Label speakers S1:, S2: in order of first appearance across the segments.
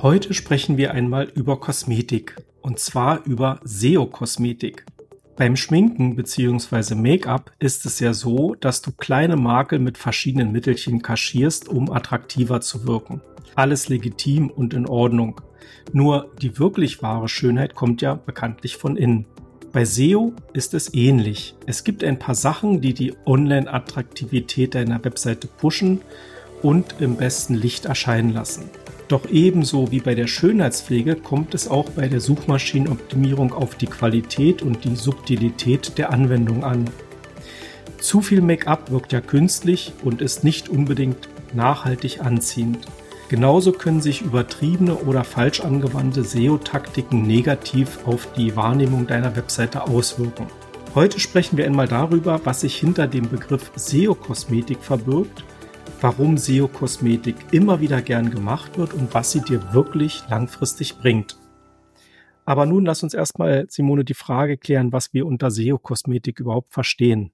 S1: Heute sprechen wir einmal über Kosmetik und zwar über SEO-Kosmetik. Beim Schminken bzw. Make-up ist es ja so, dass du kleine Makel mit verschiedenen Mittelchen kaschierst, um attraktiver zu wirken. Alles legitim und in Ordnung. Nur die wirklich wahre Schönheit kommt ja bekanntlich von innen. Bei SEO ist es ähnlich. Es gibt ein paar Sachen, die die Online-Attraktivität deiner Webseite pushen und im besten Licht erscheinen lassen. Doch ebenso wie bei der Schönheitspflege kommt es auch bei der Suchmaschinenoptimierung auf die Qualität und die Subtilität der Anwendung an. Zu viel Make-up wirkt ja künstlich und ist nicht unbedingt nachhaltig anziehend. Genauso können sich übertriebene oder falsch angewandte SEO-Taktiken negativ auf die Wahrnehmung deiner Webseite auswirken. Heute sprechen wir einmal darüber, was sich hinter dem Begriff SEO-Kosmetik verbirgt warum SEO-Kosmetik immer wieder gern gemacht wird und was sie dir wirklich langfristig bringt. Aber nun lass uns erstmal, Simone, die Frage klären, was wir unter SEO-Kosmetik überhaupt verstehen.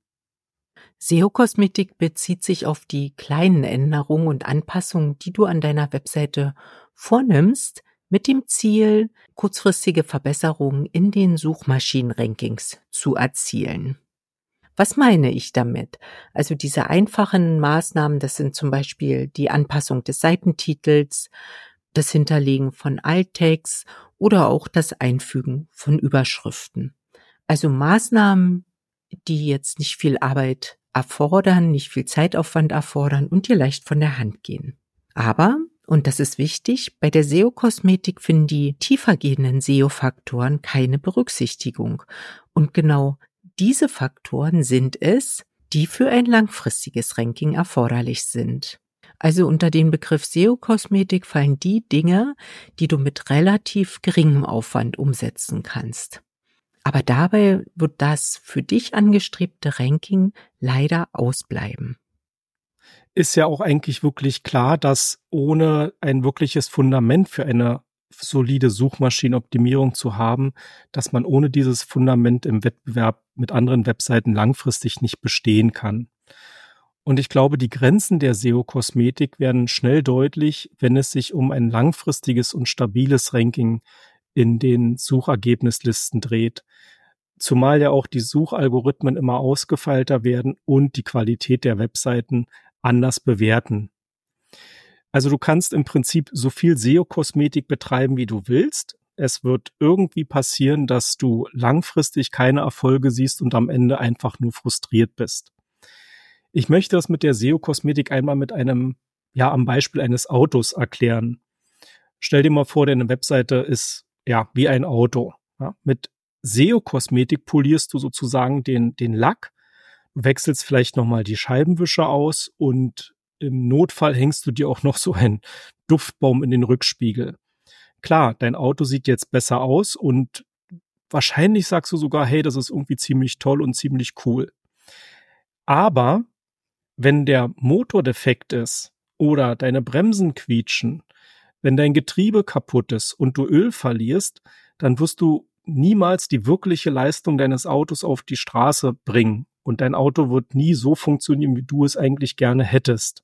S2: SEO-Kosmetik bezieht sich auf die kleinen Änderungen und Anpassungen, die du an deiner Webseite vornimmst, mit dem Ziel, kurzfristige Verbesserungen in den Suchmaschinenrankings zu erzielen. Was meine ich damit? Also diese einfachen Maßnahmen, das sind zum Beispiel die Anpassung des Seitentitels, das Hinterlegen von Alttext oder auch das Einfügen von Überschriften. Also Maßnahmen, die jetzt nicht viel Arbeit erfordern, nicht viel Zeitaufwand erfordern und dir leicht von der Hand gehen. Aber, und das ist wichtig, bei der SEO-Kosmetik finden die tiefergehenden SEO-Faktoren keine Berücksichtigung. Und genau diese Faktoren sind es, die für ein langfristiges Ranking erforderlich sind. Also unter den Begriff SEO-Kosmetik fallen die Dinge, die du mit relativ geringem Aufwand umsetzen kannst. Aber dabei wird das für dich angestrebte Ranking leider ausbleiben.
S1: Ist ja auch eigentlich wirklich klar, dass ohne ein wirkliches Fundament für eine solide Suchmaschinenoptimierung zu haben, dass man ohne dieses Fundament im Wettbewerb mit anderen Webseiten langfristig nicht bestehen kann. Und ich glaube, die Grenzen der SEO-Kosmetik werden schnell deutlich, wenn es sich um ein langfristiges und stabiles Ranking in den Suchergebnislisten dreht. Zumal ja auch die Suchalgorithmen immer ausgefeilter werden und die Qualität der Webseiten anders bewerten. Also du kannst im Prinzip so viel SEO-Kosmetik betreiben, wie du willst. Es wird irgendwie passieren, dass du langfristig keine Erfolge siehst und am Ende einfach nur frustriert bist. Ich möchte das mit der SEO-Kosmetik einmal mit einem, ja, am Beispiel eines Autos erklären. Stell dir mal vor, deine Webseite ist, ja, wie ein Auto. Ja, mit SEO-Kosmetik polierst du sozusagen den, den Lack, wechselst vielleicht nochmal die Scheibenwischer aus und im Notfall hängst du dir auch noch so einen Duftbaum in den Rückspiegel. Klar, dein Auto sieht jetzt besser aus und wahrscheinlich sagst du sogar, hey, das ist irgendwie ziemlich toll und ziemlich cool. Aber wenn der Motor defekt ist oder deine Bremsen quietschen, wenn dein Getriebe kaputt ist und du Öl verlierst, dann wirst du niemals die wirkliche Leistung deines Autos auf die Straße bringen und dein Auto wird nie so funktionieren, wie du es eigentlich gerne hättest.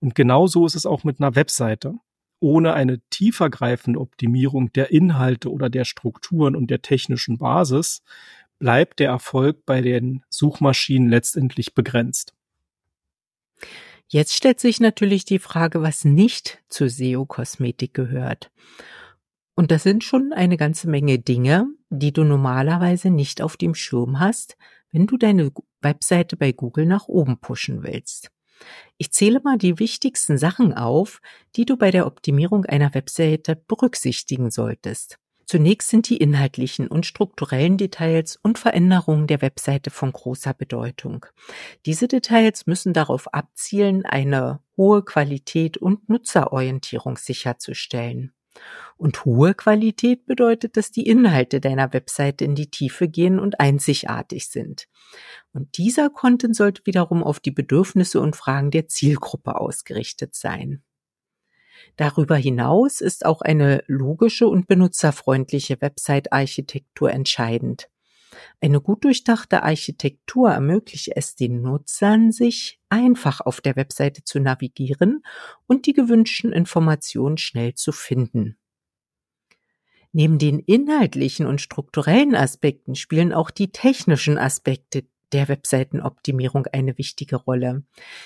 S1: Und genauso ist es auch mit einer Webseite. Ohne eine tiefergreifende Optimierung der Inhalte oder der Strukturen und der technischen Basis bleibt der Erfolg bei den Suchmaschinen letztendlich begrenzt.
S2: Jetzt stellt sich natürlich die Frage, was nicht zur SEO-Kosmetik gehört. Und das sind schon eine ganze Menge Dinge, die du normalerweise nicht auf dem Schirm hast, wenn du deine Webseite bei Google nach oben pushen willst. Ich zähle mal die wichtigsten Sachen auf, die du bei der Optimierung einer Webseite berücksichtigen solltest. Zunächst sind die inhaltlichen und strukturellen Details und Veränderungen der Webseite von großer Bedeutung. Diese Details müssen darauf abzielen, eine hohe Qualität und Nutzerorientierung sicherzustellen. Und hohe Qualität bedeutet, dass die Inhalte deiner Webseite in die Tiefe gehen und einzigartig sind. Und dieser Content sollte wiederum auf die Bedürfnisse und Fragen der Zielgruppe ausgerichtet sein. Darüber hinaus ist auch eine logische und benutzerfreundliche Website-Architektur entscheidend. Eine gut durchdachte Architektur ermöglicht es den Nutzern, sich einfach auf der Webseite zu navigieren und die gewünschten Informationen schnell zu finden. Neben den inhaltlichen und strukturellen Aspekten spielen auch die technischen Aspekte der Webseitenoptimierung eine wichtige Rolle.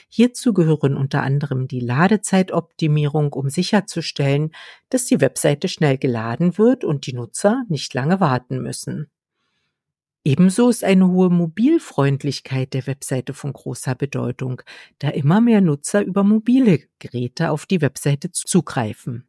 S2: Hierzu gehören unter anderem die Ladezeitoptimierung, um sicherzustellen, dass die Webseite schnell geladen wird und die Nutzer nicht lange warten müssen. Ebenso ist eine hohe Mobilfreundlichkeit der Webseite von großer Bedeutung, da immer mehr Nutzer über mobile Geräte auf die Webseite zugreifen.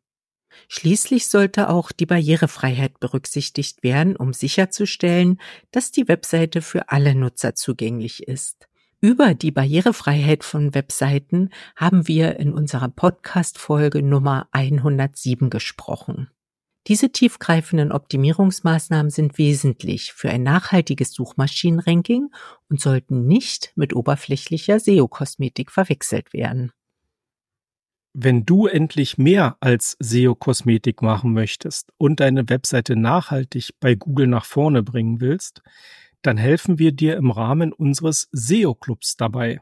S2: Schließlich sollte auch die Barrierefreiheit berücksichtigt werden, um sicherzustellen, dass die Webseite für alle Nutzer zugänglich ist. Über die Barrierefreiheit von Webseiten haben wir in unserer Podcast-Folge Nummer 107 gesprochen. Diese tiefgreifenden Optimierungsmaßnahmen sind wesentlich für ein nachhaltiges Suchmaschinenranking und sollten nicht mit oberflächlicher SEO-Kosmetik verwechselt werden.
S1: Wenn du endlich mehr als SEO-Kosmetik machen möchtest und deine Webseite nachhaltig bei Google nach vorne bringen willst, dann helfen wir dir im Rahmen unseres SEO-Clubs dabei.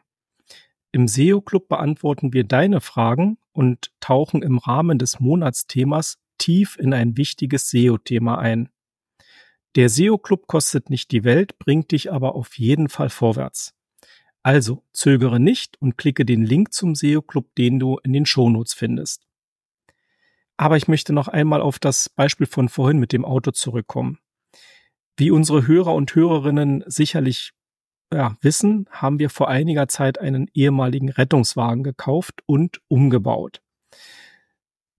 S1: Im SEO-Club beantworten wir deine Fragen und tauchen im Rahmen des Monatsthemas tief in ein wichtiges SEO-Thema ein. Der SEO-Club kostet nicht die Welt, bringt dich aber auf jeden Fall vorwärts. Also zögere nicht und klicke den Link zum SEO Club, den du in den Shownotes findest. Aber ich möchte noch einmal auf das Beispiel von vorhin mit dem Auto zurückkommen. Wie unsere Hörer und Hörerinnen sicherlich ja, wissen, haben wir vor einiger Zeit einen ehemaligen Rettungswagen gekauft und umgebaut.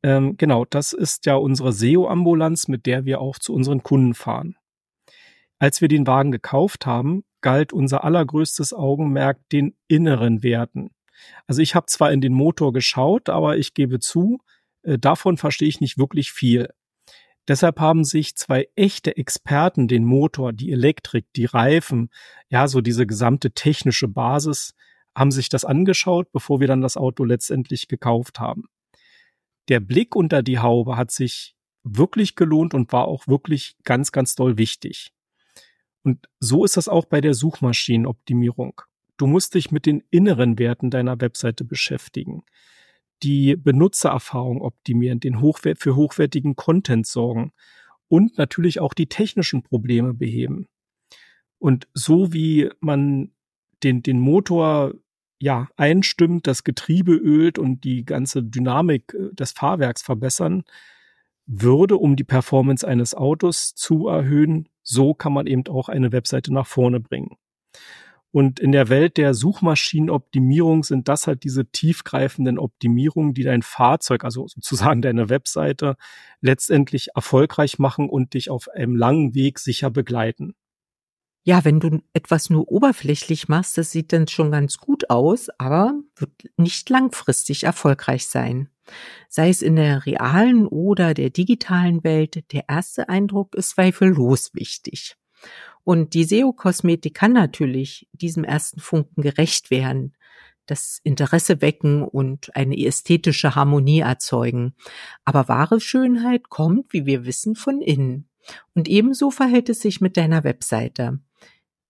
S1: Ähm, genau, das ist ja unsere SEO-Ambulanz, mit der wir auch zu unseren Kunden fahren. Als wir den Wagen gekauft haben, galt unser allergrößtes Augenmerk den inneren Werten. Also ich habe zwar in den Motor geschaut, aber ich gebe zu, äh, davon verstehe ich nicht wirklich viel. Deshalb haben sich zwei echte Experten den Motor, die Elektrik, die Reifen, ja, so diese gesamte technische Basis, haben sich das angeschaut, bevor wir dann das Auto letztendlich gekauft haben. Der Blick unter die Haube hat sich wirklich gelohnt und war auch wirklich ganz, ganz doll wichtig. Und so ist das auch bei der Suchmaschinenoptimierung. Du musst dich mit den inneren Werten deiner Webseite beschäftigen, die Benutzererfahrung optimieren, den Hochwert für hochwertigen Content sorgen und natürlich auch die technischen Probleme beheben. Und so wie man den, den Motor ja einstimmt, das Getriebe ölt und die ganze Dynamik äh, des Fahrwerks verbessern würde, um die Performance eines Autos zu erhöhen, so kann man eben auch eine Webseite nach vorne bringen. Und in der Welt der Suchmaschinenoptimierung sind das halt diese tiefgreifenden Optimierungen, die dein Fahrzeug, also sozusagen deine Webseite, letztendlich erfolgreich machen und dich auf einem langen Weg sicher begleiten.
S2: Ja, wenn du etwas nur oberflächlich machst, das sieht dann schon ganz gut aus, aber wird nicht langfristig erfolgreich sein. Sei es in der realen oder der digitalen Welt, der erste Eindruck ist zweifellos wichtig. Und die SEO-Kosmetik kann natürlich diesem ersten Funken gerecht werden, das Interesse wecken und eine ästhetische Harmonie erzeugen. Aber wahre Schönheit kommt, wie wir wissen, von innen. Und ebenso verhält es sich mit deiner Webseite.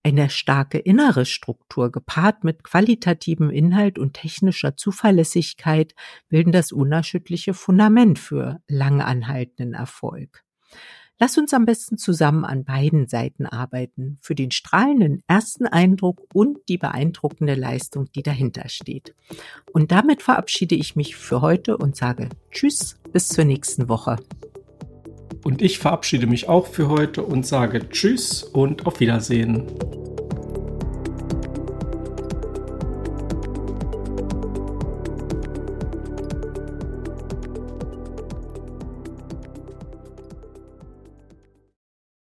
S2: Eine starke innere Struktur gepaart mit qualitativem Inhalt und technischer Zuverlässigkeit bilden das unerschütterliche Fundament für lang anhaltenden Erfolg. Lass uns am besten zusammen an beiden Seiten arbeiten, für den strahlenden ersten Eindruck und die beeindruckende Leistung, die dahinter steht. Und damit verabschiede ich mich für heute und sage Tschüss, bis zur nächsten Woche.
S1: Und ich verabschiede mich auch für heute und sage Tschüss und auf Wiedersehen.